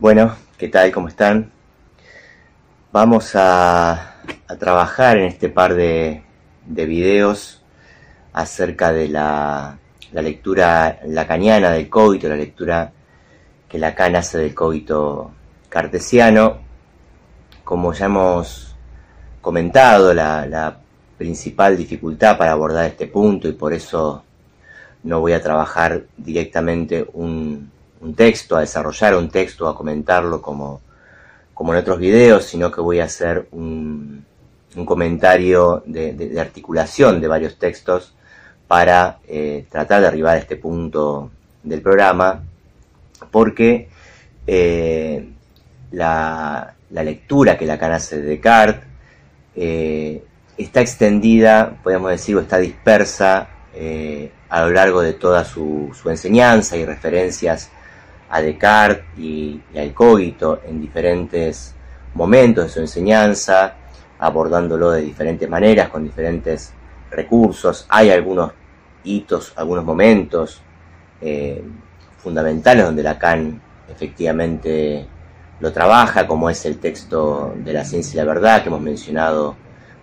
Bueno, ¿qué tal? ¿Cómo están? Vamos a, trabajar en este par de, videos acerca de la, lectura lacaniana del cogito, la lectura que Lacan hace del cogito cartesiano. Como ya hemos comentado, la principal dificultad para abordar este punto y por eso no voy a trabajar directamente un, un texto, a desarrollar un texto, a comentarlo como, como en otros videos, sino que voy a hacer un, un comentario de, articulación de varios textos para eh, tratar de arribar a este punto del programa, porque eh, la, lectura que Lacan hace de Descartes eh, está extendida, podemos decir, o está dispersa a lo largo de toda su, su enseñanza y referencias a Descartes y, al cogito en diferentes momentos de su enseñanza, abordándolo de diferentes maneras, con diferentes recursos. Hay algunos hitos, algunos momentos eh, fundamentales donde Lacan efectivamente lo trabaja, como es el texto de la ciencia y la verdad que hemos mencionado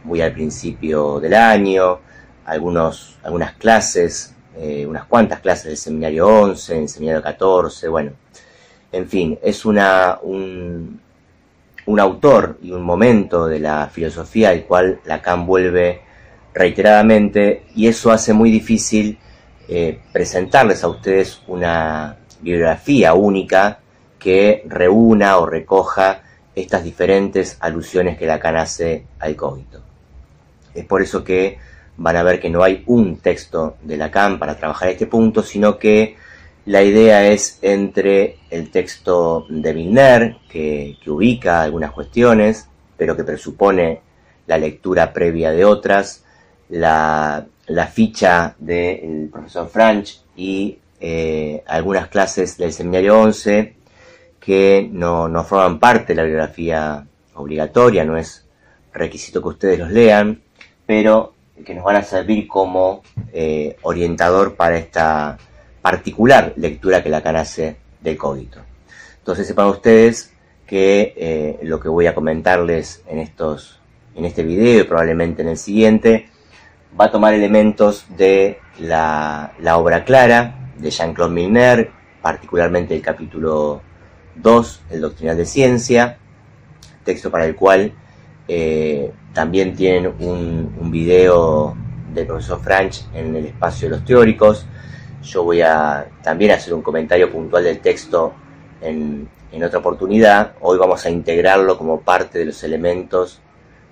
muy al principio del año, algunos, algunas clases eh, unas cuantas clases del seminario 11, en seminario 14, bueno, en fin, es una, un, un autor y un momento de la filosofía al cual Lacan vuelve reiteradamente y eso hace muy difícil eh, presentarles a ustedes una biografía única que reúna o recoja estas diferentes alusiones que Lacan hace al cogito. Es por eso que van a ver que no hay un texto de Lacan para trabajar este punto, sino que la idea es entre el texto de Milner, que, ubica algunas cuestiones, pero que presupone la lectura previa de otras, la, ficha del profesor Franch y eh, algunas clases del seminario 11 que no, no forman parte de la bibliografía obligatoria, no es requisito que ustedes los lean, pero que nos van a servir como eh, orientador para esta particular lectura que Lacan hace del cogito. Entonces sepan ustedes que eh, lo que voy a comentarles en, estos, en este video y probablemente en el siguiente va a tomar elementos de la, la obra clara de Jean-Claude Milner, particularmente el capítulo 2, el Doctrinal de Ciencia, texto para el cual eh, también tienen un, video del profesor Franch en el espacio de los teóricos. Yo voy a también hacer un comentario puntual del texto en, otra oportunidad. Hoy vamos a integrarlo como parte de los elementos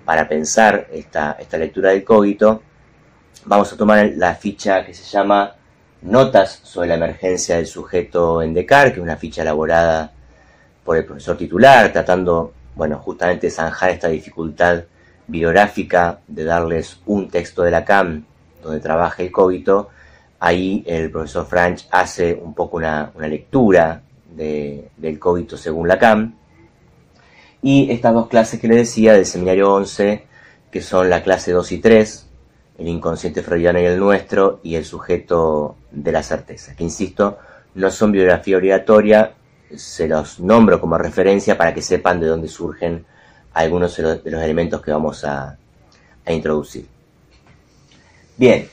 para pensar esta, esta lectura del cogito. Vamos a tomar la ficha que se llama Notas sobre la emergencia del sujeto en Descartes, que es una ficha elaborada por el profesor titular, tratando bueno, justamente zanjar esta dificultad bibliográfica de darles un texto de Lacan donde trabaja el cogito, ahí el profesor Franch hace un poco una, lectura del cogito según Lacan. Y estas dos clases que le decía del seminario 11, que son la clase 2 y 3, el inconsciente freudiano y el nuestro, y el sujeto de la certeza, que insisto, no son bibliografía obligatoria, se los nombro como referencia para que sepan de dónde surgen algunos de los, elementos que vamos a, introducir. Bien,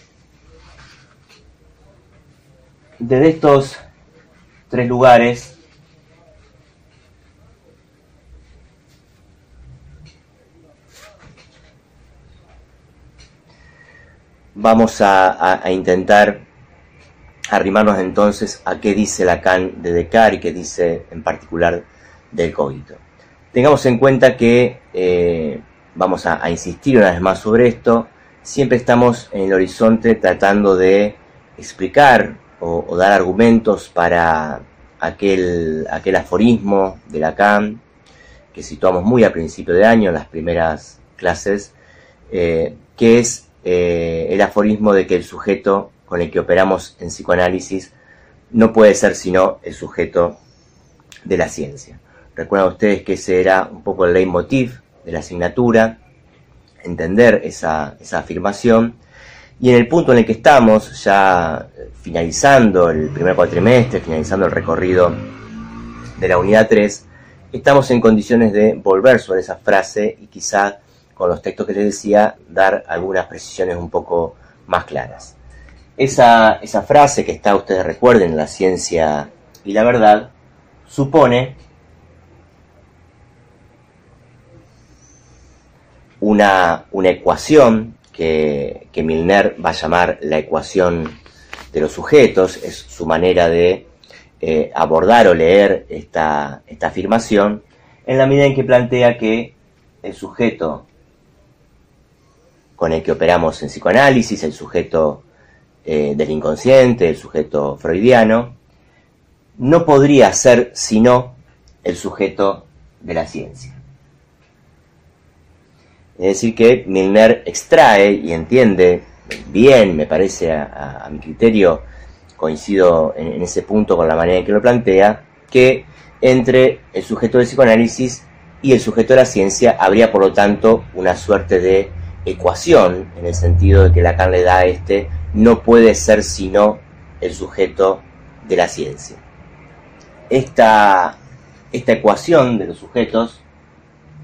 desde estos tres lugares vamos a intentar arrimarnos entonces a qué dice Lacan de Descartes y qué dice en particular del cogito. Tengamos en cuenta que, eh, vamos a, insistir una vez más sobre esto, siempre estamos en el horizonte tratando de explicar o, dar argumentos para aquel, aquel aforismo de Lacan que situamos muy al principio de año en las primeras clases, eh, que es eh, el aforismo de que el sujeto con el que operamos en psicoanálisis no puede ser sino el sujeto de la ciencia. Recuerdan ustedes que ese era un poco el leitmotiv de la asignatura, entender esa, afirmación. Y en el punto en el que estamos, ya finalizando el primer cuatrimestre, finalizando el recorrido de la unidad 3, estamos en condiciones de volver sobre esa frase y quizá con los textos que les decía dar algunas precisiones un poco más claras. Esa, esa frase que está, ustedes recuerden, en la ciencia y la verdad, supone una, una ecuación que, que, Milner va a llamar la ecuación de los sujetos, es su manera de eh, abordar o leer esta, esta afirmación, en la medida en que plantea que el sujeto con el que operamos en psicoanálisis, el sujeto eh, del inconsciente, el sujeto freudiano, no podría ser sino el sujeto de la ciencia. Es decir, que Milner extrae y entiende bien, me parece a, mi criterio, coincido en, en, ese punto con la manera en que lo plantea, que entre el sujeto del psicoanálisis y el sujeto de la ciencia habría por lo tanto una suerte de ecuación, en el sentido de que Lacan le da a este no puede ser sino el sujeto de la ciencia. Esta, esta ecuación de los sujetos,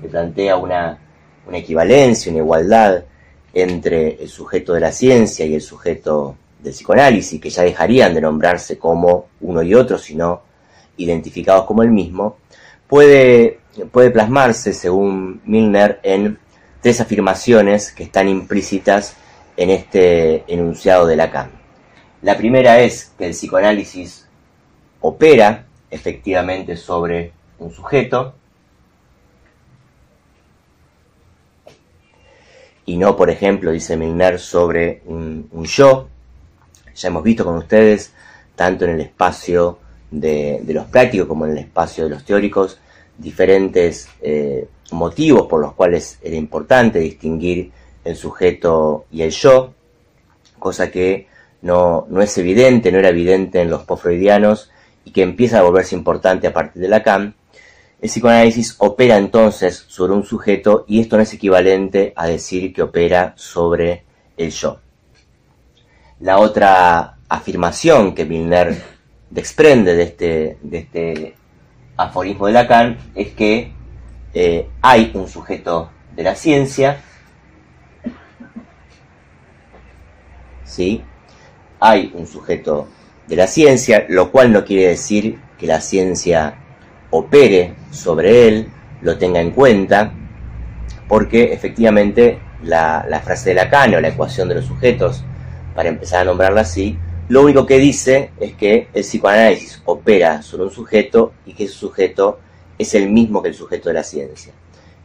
que plantea una, una equivalencia, una igualdad entre el sujeto de la ciencia y el sujeto del psicoanálisis, que ya dejarían de nombrarse como uno y otro, sino identificados como el mismo, puede, puede plasmarse, según Milner, en tres afirmaciones que están implícitas en este enunciado de Lacan. La primera es que el psicoanálisis opera efectivamente sobre un sujeto y no, por ejemplo, dice Milner, sobre un, yo. Ya hemos visto con ustedes, tanto en el espacio de, los prácticos como en el espacio de los teóricos, diferentes eh, motivos por los cuales era importante distinguir el sujeto y el yo, cosa que no, no es evidente, no era evidente en los post-freudianos y que empieza a volverse importante a partir de Lacan. El psicoanálisis opera entonces sobre un sujeto y esto no es equivalente a decir que opera sobre el yo. La otra afirmación que Milner desprende de este, de este aforismo de Lacan es que eh, hay un sujeto de la ciencia ¿sí? Hay un sujeto de la ciencia, lo cual no quiere decir que la ciencia opere sobre él, lo tenga en cuenta, porque efectivamente la, frase de Lacan o la ecuación de los sujetos, para empezar a nombrarla así, lo único que dice es que el psicoanálisis opera sobre un sujeto y que ese sujeto es el mismo que el sujeto de la ciencia.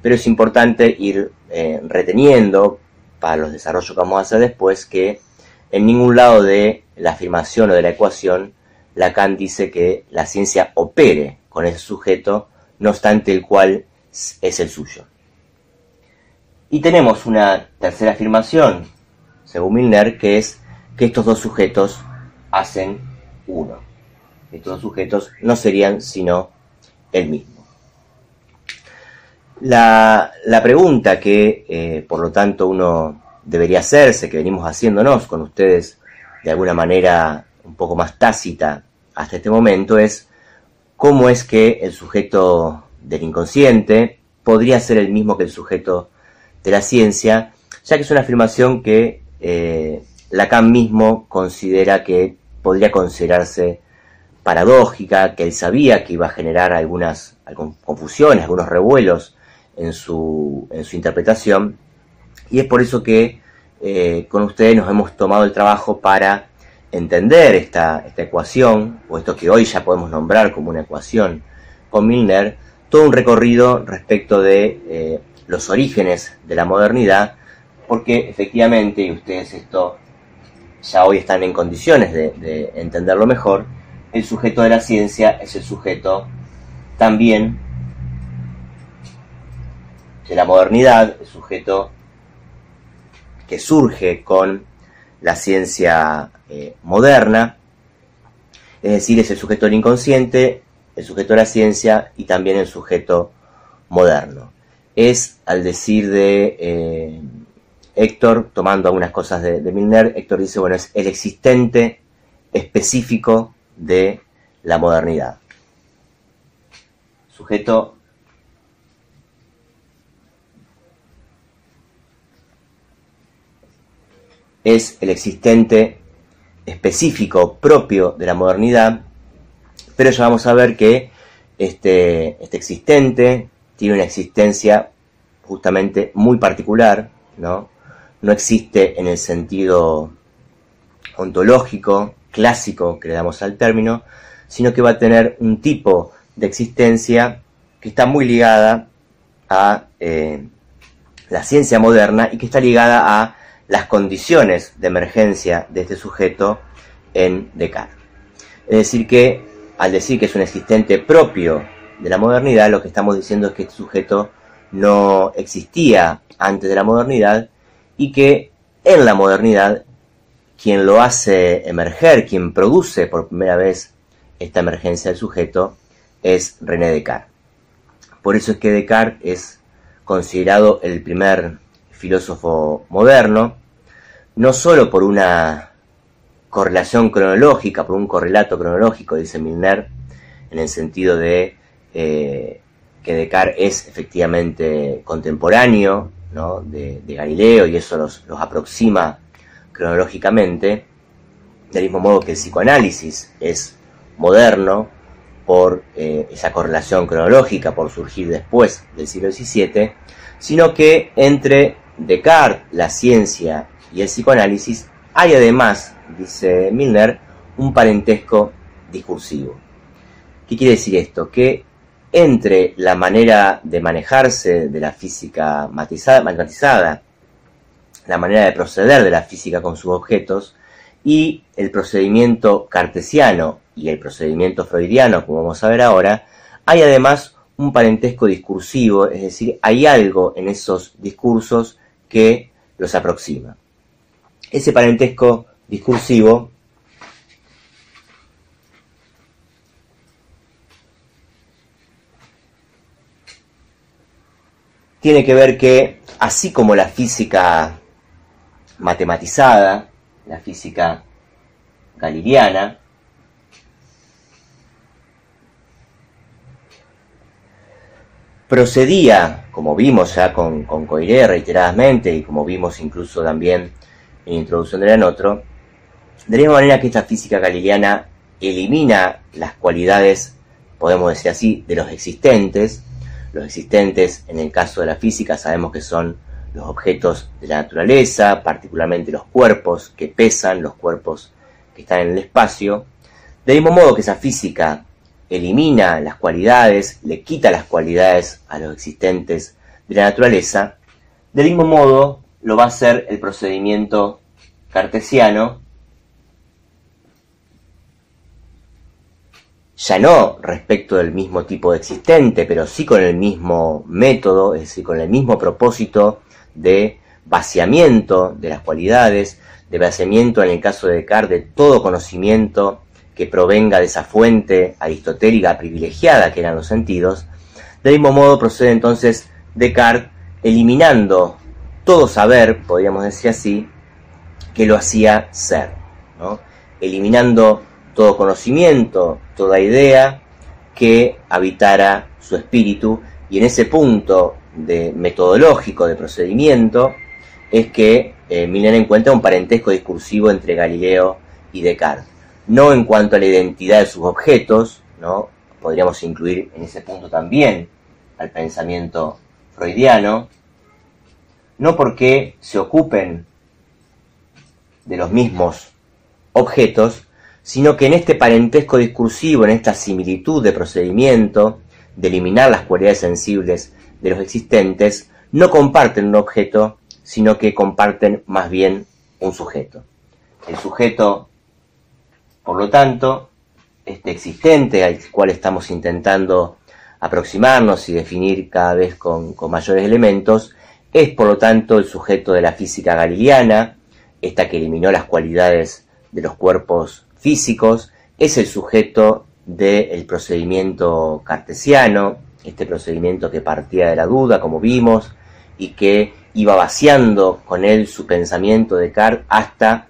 Pero es importante ir eh, reteniendo, para los desarrollos que vamos a hacer después, que en ningún lado de la afirmación o de la ecuación, Lacan dice que la ciencia opere con ese sujeto, no obstante el cual es el suyo. Y tenemos una tercera afirmación, según Milner, que es que estos dos sujetos hacen uno. Estos sujetos no serían sino el mismo. La, pregunta que, eh, por lo tanto, uno debería hacerse, que venimos haciéndonos con ustedes de alguna manera un poco más tácita hasta este momento, es cómo es que el sujeto del inconsciente podría ser el mismo que el sujeto de la ciencia, ya que es una afirmación que eh, Lacan mismo considera que podría considerarse paradójica, que él sabía que iba a generar algunas, confusiones, algunos revuelos en su, interpretación, y es por eso que eh, con ustedes nos hemos tomado el trabajo para entender esta, esta ecuación, o esto que hoy ya podemos nombrar como una ecuación con Milner, todo un recorrido respecto de eh, los orígenes de la modernidad, porque efectivamente, y ustedes esto ya hoy están en condiciones de, de entenderlo mejor, el sujeto de la ciencia es el sujeto también de la modernidad, el sujeto que surge con la ciencia eh, moderna, es decir, es el sujeto del inconsciente, el sujeto de la ciencia y también el sujeto moderno. Es, al decir de eh, Héctor, tomando algunas cosas de, de Milner, Héctor dice, bueno, es el existente específico de la modernidad. Sujeto es el existente específico propio de la modernidad, pero ya vamos a ver que este, este existente tiene una existencia justamente muy particular, ¿no? No existe en el sentido ontológico, clásico que le damos al término, sino que va a tener un tipo de existencia que está muy ligada a eh, la ciencia moderna y que está ligada a las condiciones de emergencia de este sujeto en Descartes. Es decir, que al decir que es un existente propio de la modernidad, lo que estamos diciendo es que este sujeto no existía antes de la modernidad y que en la modernidad quien lo hace emerger, quien produce por primera vez esta emergencia del sujeto, es René Descartes. Por eso es que Descartes es considerado el primer filósofo moderno, no solo por una correlación cronológica, por un correlato cronológico, dice Milner, en el sentido de eh, que Descartes es efectivamente contemporáneo de, Galileo y eso los, aproxima cronológicamente, del mismo modo que el psicoanálisis es moderno por eh, esa correlación cronológica, por surgir después del siglo XVII, sino que entre Descartes, la ciencia y el psicoanálisis hay además, dice Milner, un parentesco discursivo. ¿Qué quiere decir esto? Que entre la manera de manejarse de la física matematizada, la manera de proceder de la física con sus objetos, y el procedimiento cartesiano y el procedimiento freudiano, como vamos a ver ahora, hay además un parentesco discursivo, es decir, hay algo en esos discursos que los aproxima. Ese parentesco discursivo tiene que ver que, así como la física matematizada, la física galileana, procedía, como vimos ya con, con Coiré reiteradamente y como vimos incluso también en Introducción de la Notro, de la misma manera que esta física galileana elimina las cualidades, podemos decir así, de los existentes, los existentes en el caso de la física sabemos que son los objetos de la naturaleza, particularmente los cuerpos que pesan, los cuerpos que están en el espacio. Del mismo modo que esa física elimina las cualidades, le quita las cualidades a los existentes de la naturaleza, del mismo modo lo va a hacer el procedimiento cartesiano, ya no respecto del mismo tipo de existente, pero sí con el mismo método, es decir, con el mismo propósito de vaciamiento de las cualidades, de vaciamiento en el caso de Descartes de todo conocimiento que provenga de esa fuente aristotélica privilegiada que eran los sentidos. Del mismo modo procede entonces Descartes eliminando todo saber, podríamos decir así, que lo hacía ser, eliminando todo conocimiento, toda idea que habitara su espíritu y en ese punto de metodológico de procedimiento es que eh, encuentra un parentesco discursivo entre Galileo y Descartes. No en cuanto a la identidad de sus objetos, ¿no? podríamos incluir en ese punto también al pensamiento freudiano, no porque se ocupen de los mismos objetos, sino que en este parentesco discursivo, en esta similitud de procedimiento, de eliminar las cualidades sensibles de los existentes, no comparten un objeto, sino que comparten más bien un sujeto. El sujeto, por lo tanto, este existente al cual estamos intentando aproximarnos y definir cada vez con, con mayores elementos, es por lo tanto el sujeto de la física galileana, esta que eliminó las cualidades de los cuerpos físicos, es el sujeto del procedimiento cartesiano, este procedimiento que partía de la duda, como vimos, y que iba vaciando con él su pensamiento de Descartes hasta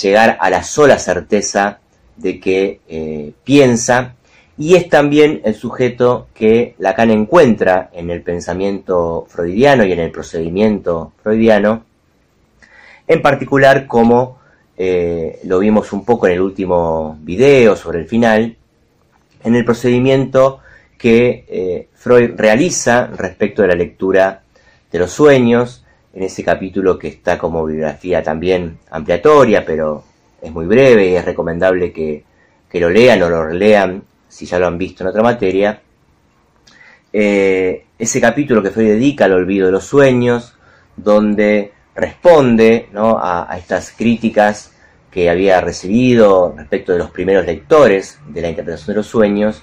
llegar a la sola certeza de que eh, piensa y es también el sujeto que Lacan encuentra en el pensamiento freudiano y en el procedimiento freudiano, En particular, como eh, lo vimos un poco en el último video sobre el final, en el procedimiento que eh, Freud realiza respecto de la lectura de los sueños, en ese capítulo que está como bibliografía también ampliatoria, pero es muy breve y es recomendable que, lo lean o lo relean si ya lo han visto en otra materia. Eh, ese capítulo que Freud dedica al olvido de los sueños, donde responde a, estas críticas que había recibido respecto de los primeros lectores de la interpretación de los sueños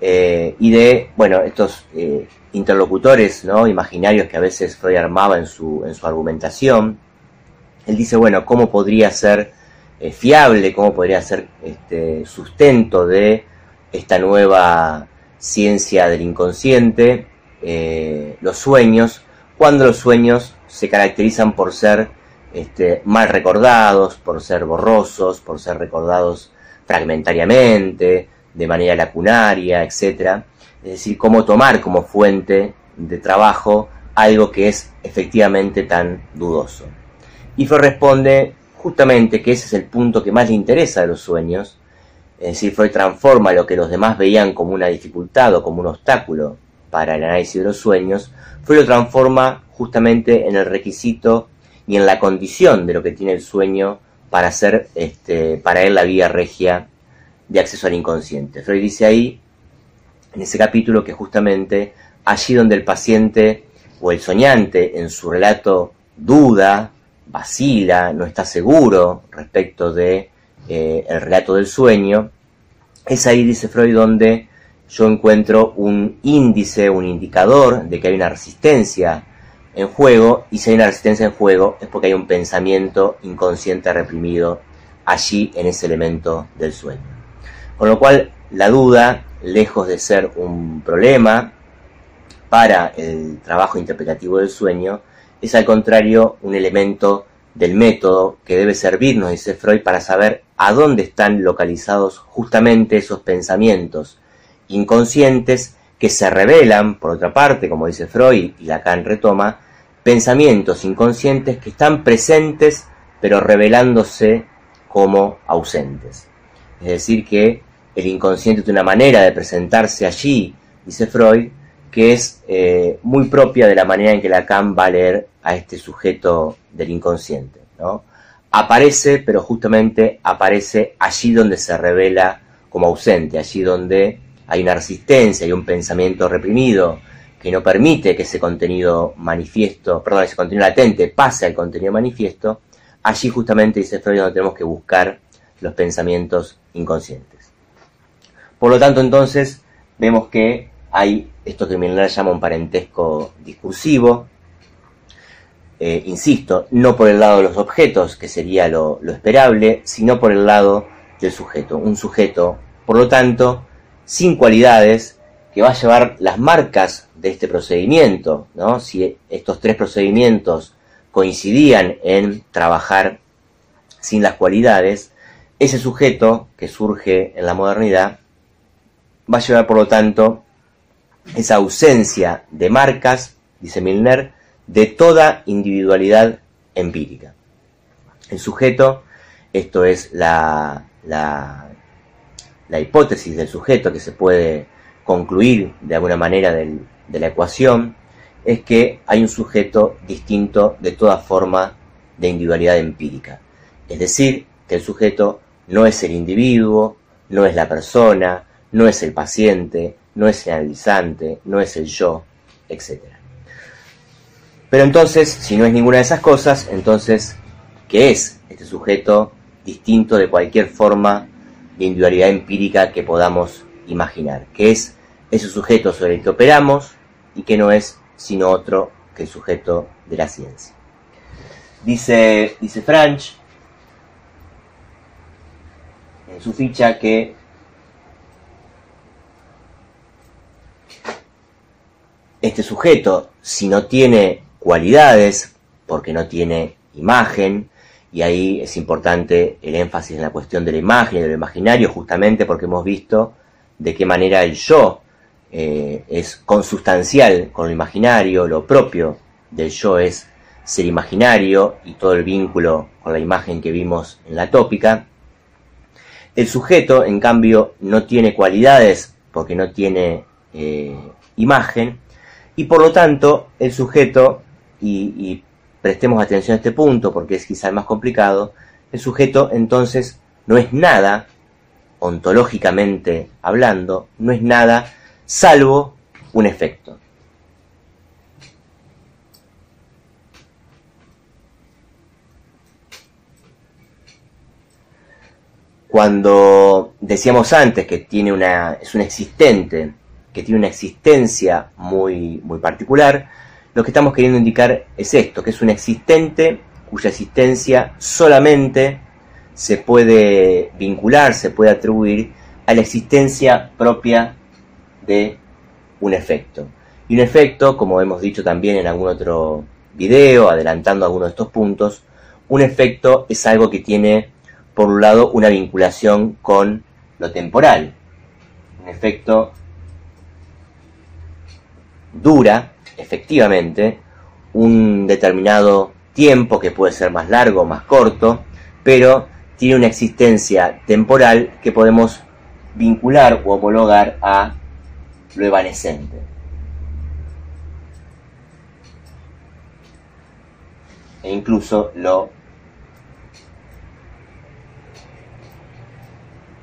eh, y de, bueno, estos eh, interlocutores ¿no? imaginarios que a veces Freud armaba en su, en su argumentación. Él dice, bueno, ¿cómo podría ser eh, fiable, cómo podría ser este, sustento de esta nueva ciencia del inconsciente, los sueños, cuando los sueños se caracterizan por ser este, mal recordados, por ser borrosos, por ser recordados fragmentariamente, de manera lacunaria, etc. Es decir, cómo tomar como fuente de trabajo algo que es efectivamente tan dudoso. Y Freud responde justamente que ese es el punto que más le interesa de los sueños, es decir, Freud transforma lo que los demás veían como una dificultad o como un obstáculo para el análisis de los sueños, Freud lo transforma justamente en el requisito y en la condición de lo que tiene el sueño para ser este, para él la vía regia de acceso al inconsciente. Freud dice ahí, en ese capítulo, que justamente allí donde el paciente o el soñante en su relato duda, vacila, no está seguro respecto de eh, el relato del sueño, es ahí, dice Freud, donde yo encuentro un índice, un indicador de que hay una resistencia en juego, y si hay una resistencia en juego es porque hay un pensamiento inconsciente reprimido allí en ese elemento del sueño. Con lo cual, la duda, lejos de ser un problema para el trabajo interpretativo del sueño, es al contrario un elemento del método que debe servirnos, dice Freud, para saber a dónde están localizados justamente esos pensamientos inconscientes que se revelan, por otra parte, como dice Freud y Lacan retoma, pensamientos inconscientes que están presentes pero revelándose como ausentes. Es decir, que el inconsciente tiene una manera de presentarse allí, dice Freud, que es eh, muy propia de la manera en que Lacan va a leer a este sujeto del inconsciente. ¿no? Aparece, pero justamente aparece allí donde se revela como ausente, allí donde hay una resistencia, hay un pensamiento reprimido, que no permite que ese contenido manifiesto, perdón, ese contenido latente pase al contenido manifiesto, allí justamente dice Freud donde tenemos que buscar los pensamientos inconscientes. Por lo tanto, entonces, vemos que hay esto que Milner llama un parentesco discursivo, eh, insisto, no por el lado de los objetos, que sería lo, lo esperable, sino por el lado del sujeto. Un sujeto, por lo tanto, sin cualidades, que va a llevar las marcas de este procedimiento, ¿no? Si estos tres procedimientos coincidían en trabajar sin las cualidades, ese sujeto que surge en la modernidad va a llevar, por lo tanto, esa ausencia de marcas, dice Milner, de toda individualidad empírica. El sujeto, esto es la, la, la hipótesis del sujeto que se puede concluir de alguna manera de la ecuación es que hay un sujeto distinto de toda forma de individualidad empírica. Es decir, que el sujeto no es el individuo, no es la persona, no es el paciente, no es el analizante, no es el yo, etc. Pero entonces, si no es ninguna de esas cosas, entonces, ¿qué es este sujeto distinto de cualquier forma de individualidad empírica que podamos imaginar? ¿Qué es ese sujeto sobre el que operamos y que no es sino otro que el sujeto de la ciencia. Dice, dice Franch en su ficha que este sujeto, si no tiene cualidades, porque no tiene imagen, y ahí es importante el énfasis en la cuestión de la imagen y del imaginario, justamente porque hemos visto de qué manera el yo eh, es consustancial con lo imaginario, lo propio del yo es ser imaginario y todo el vínculo con la imagen que vimos en la tópica. El sujeto, en cambio, no tiene cualidades porque no tiene eh, imagen y por lo tanto el sujeto, y, prestemos atención a este punto porque es quizá el más complicado, el sujeto entonces no es nada, ontológicamente hablando, no es nada salvo un efecto. Cuando decíamos antes que tiene una, es un existente, que tiene una existencia muy, muy particular, lo que estamos queriendo indicar es esto, que es un existente cuya existencia solamente se puede vincular, se puede atribuir a la existencia propia de un efecto. Y un efecto, como hemos dicho también en algún otro video, adelantando algunos de estos puntos, un efecto es algo que tiene por un lado, una vinculación con lo temporal. Un efecto dura, efectivamente, un determinado tiempo que puede ser más largo más corto, pero tiene una existencia temporal que podemos vincular o homologar a lo evanescente. E incluso lo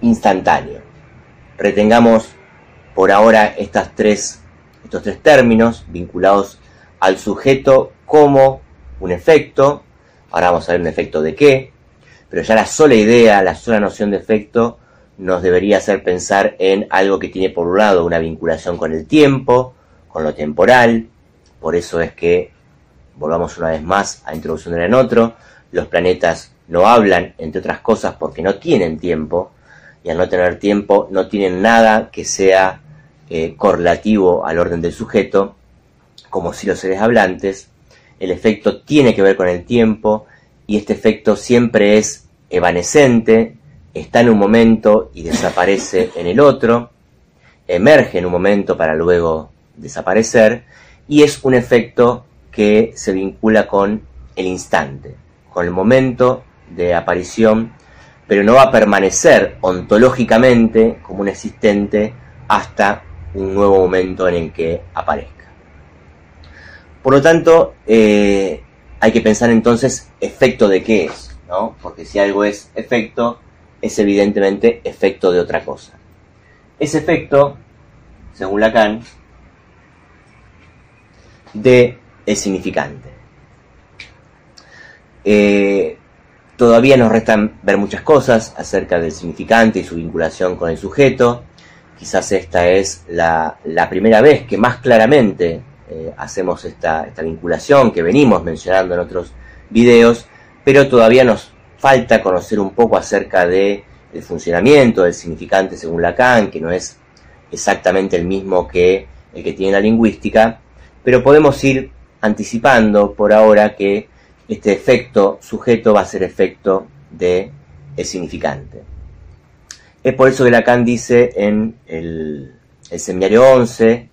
instantáneo. Retengamos por ahora estas tres, estos tres términos vinculados al sujeto como un efecto. Ahora vamos a ver un efecto de qué. Pero ya la sola idea, la sola noción de efecto nos debería hacer pensar en algo que tiene por un lado una vinculación con el tiempo, con lo temporal. Por eso es que, volvamos una vez más a introducción en otro, los planetas no hablan, entre otras cosas, porque no tienen tiempo, y al no tener tiempo no tienen nada que sea eh, correlativo al orden del sujeto, como si los seres hablantes. El efecto tiene que ver con el tiempo y este efecto siempre es evanescente, está en un momento y desaparece en el otro, emerge en un momento para luego desaparecer y es un efecto que se vincula con el instante, con el momento de aparición pero no va a permanecer ontológicamente como un existente hasta un nuevo momento en el que aparezca. Por lo tanto, eh, hay que pensar entonces efecto de qué es, ¿no? Porque si algo es efecto, es evidentemente efecto de otra cosa. Ese efecto, según Lacan, de el significante. Eh, Todavía nos restan ver muchas cosas acerca del significante y su vinculación con el sujeto. Quizás esta es la, primera vez que más claramente eh, hacemos esta, esta vinculación que venimos mencionando en otros videos, pero todavía nos falta conocer un poco acerca del funcionamiento del significante según Lacan, que no es exactamente el mismo que el que tiene la lingüística, pero podemos ir anticipando por ahora que este efecto sujeto va a ser efecto de el significante. Es por eso que Lacan dice en el, seminario 11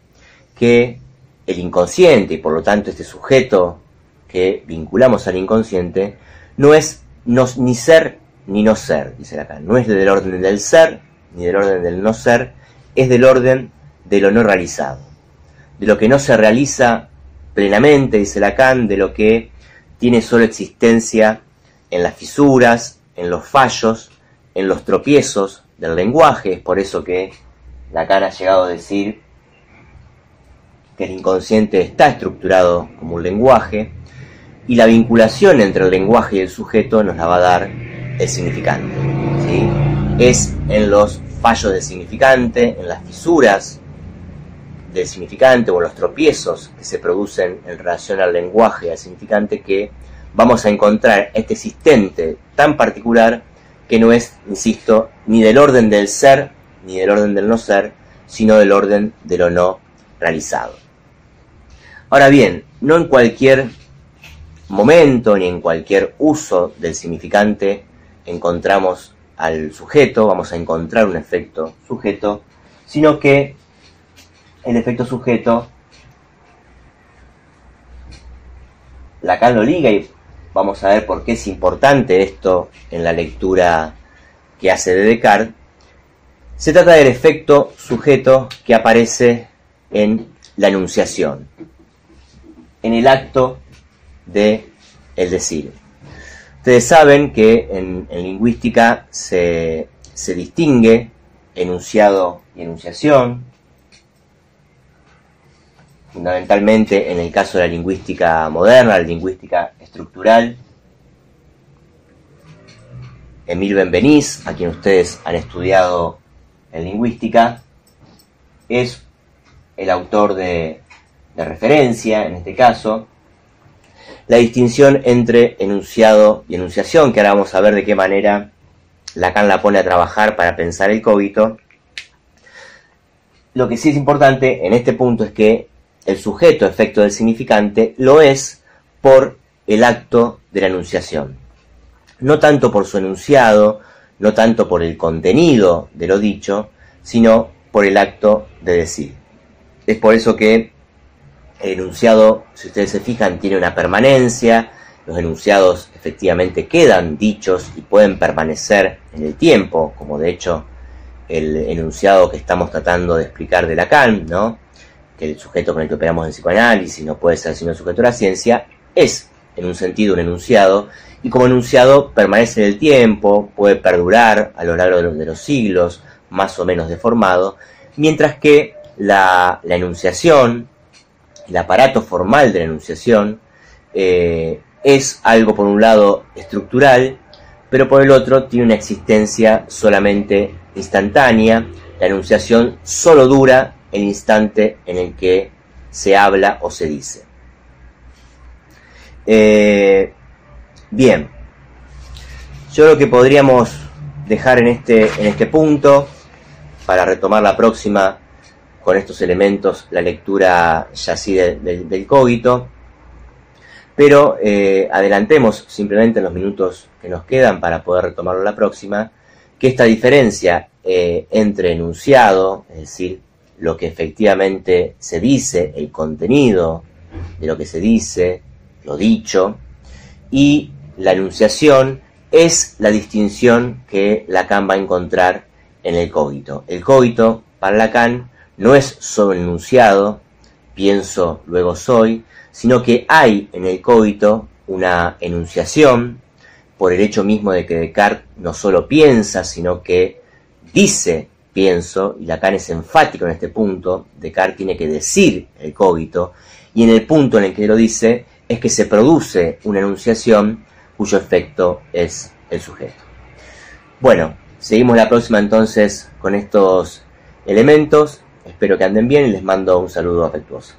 que el inconsciente y por lo tanto este sujeto que vinculamos al inconsciente no es ni ser ni no ser, dice Lacan. No es del orden del ser ni del orden del no ser, es del orden de lo no realizado. De lo que no se realiza plenamente, dice Lacan, de lo que tiene solo existencia en las fisuras, en los fallos, en los tropiezos del lenguaje. Es por eso que Lacan ha llegado a decir que el inconsciente está estructurado como un lenguaje y la vinculación entre el lenguaje y el sujeto nos la va a dar el significante. Es en los fallos del significante, en las fisuras del significante o en los tropiezos que se producen en relación al lenguaje y al significante que vamos a encontrar este existente tan particular que no es, insisto, ni del orden del ser ni del orden del no ser, sino del orden de lo no realizado. Ahora bien, no en cualquier momento ni en cualquier uso del significante encontramos al sujeto, vamos a encontrar un efecto sujeto, sino que el efecto sujeto Lacan lo liga y vamos a ver por qué es importante esto en la lectura que hace de Descartes, se trata del efecto sujeto que aparece en la enunciación, en el acto de el decir. Ustedes saben que en, lingüística se, se distingue enunciado y enunciación, fundamentalmente en el caso de la lingüística moderna, la lingüística estructural. Emil Benvenís, a quien ustedes han estudiado en lingüística, es el autor de, de referencia, en este caso, la distinción entre enunciado y enunciación, que ahora vamos a ver de qué manera Lacan la pone a trabajar para pensar el cogito. Lo que sí es importante en este punto es que el sujeto efecto del significante lo es por el acto de la enunciación. No tanto por su enunciado, no tanto por el contenido de lo dicho, sino por el acto de decir. Es por eso que el enunciado, si ustedes se fijan, tiene una permanencia, los enunciados efectivamente quedan dichos y pueden permanecer en el tiempo, como de hecho el enunciado que estamos tratando de explicar de Lacan, ¿no? que el sujeto con el que operamos en psicoanálisis no puede ser sino sujeto de la ciencia, es en un sentido un enunciado, y como enunciado permanece en el tiempo, puede perdurar a lo largo de los, siglos, más o menos deformado, mientras que la enunciación, el aparato formal de la enunciación eh, es algo por un lado estructural, pero por el otro tiene una existencia solamente instantánea. La enunciación solo dura el instante en el que se habla o se dice. Eh, bien, yo creo que podríamos dejar en este, en este punto para retomar la próxima con estos elementos la lectura ya así del cogito. Pero eh, adelantemos simplemente en los minutos que nos quedan para poder retomarlo la próxima, que esta diferencia eh, entre enunciado, es decir, lo que efectivamente se dice, el contenido de lo que se dice, lo dicho, y la enunciación es la distinción que Lacan va a encontrar en el cogito. El cogito, para Lacan, no es solo enunciado, pienso, luego soy, sino que hay en el cogito una enunciación por el hecho mismo de que Descartes no solo piensa, sino que dice pienso, y Lacan es enfático en este punto, Descartes tiene que decir el cogito, y en el punto en el que lo dice es que se produce una enunciación cuyo efecto es el sujeto. Bueno, seguimos la próxima entonces con estos elementos. Espero que anden bien y les mando un saludo afectuoso.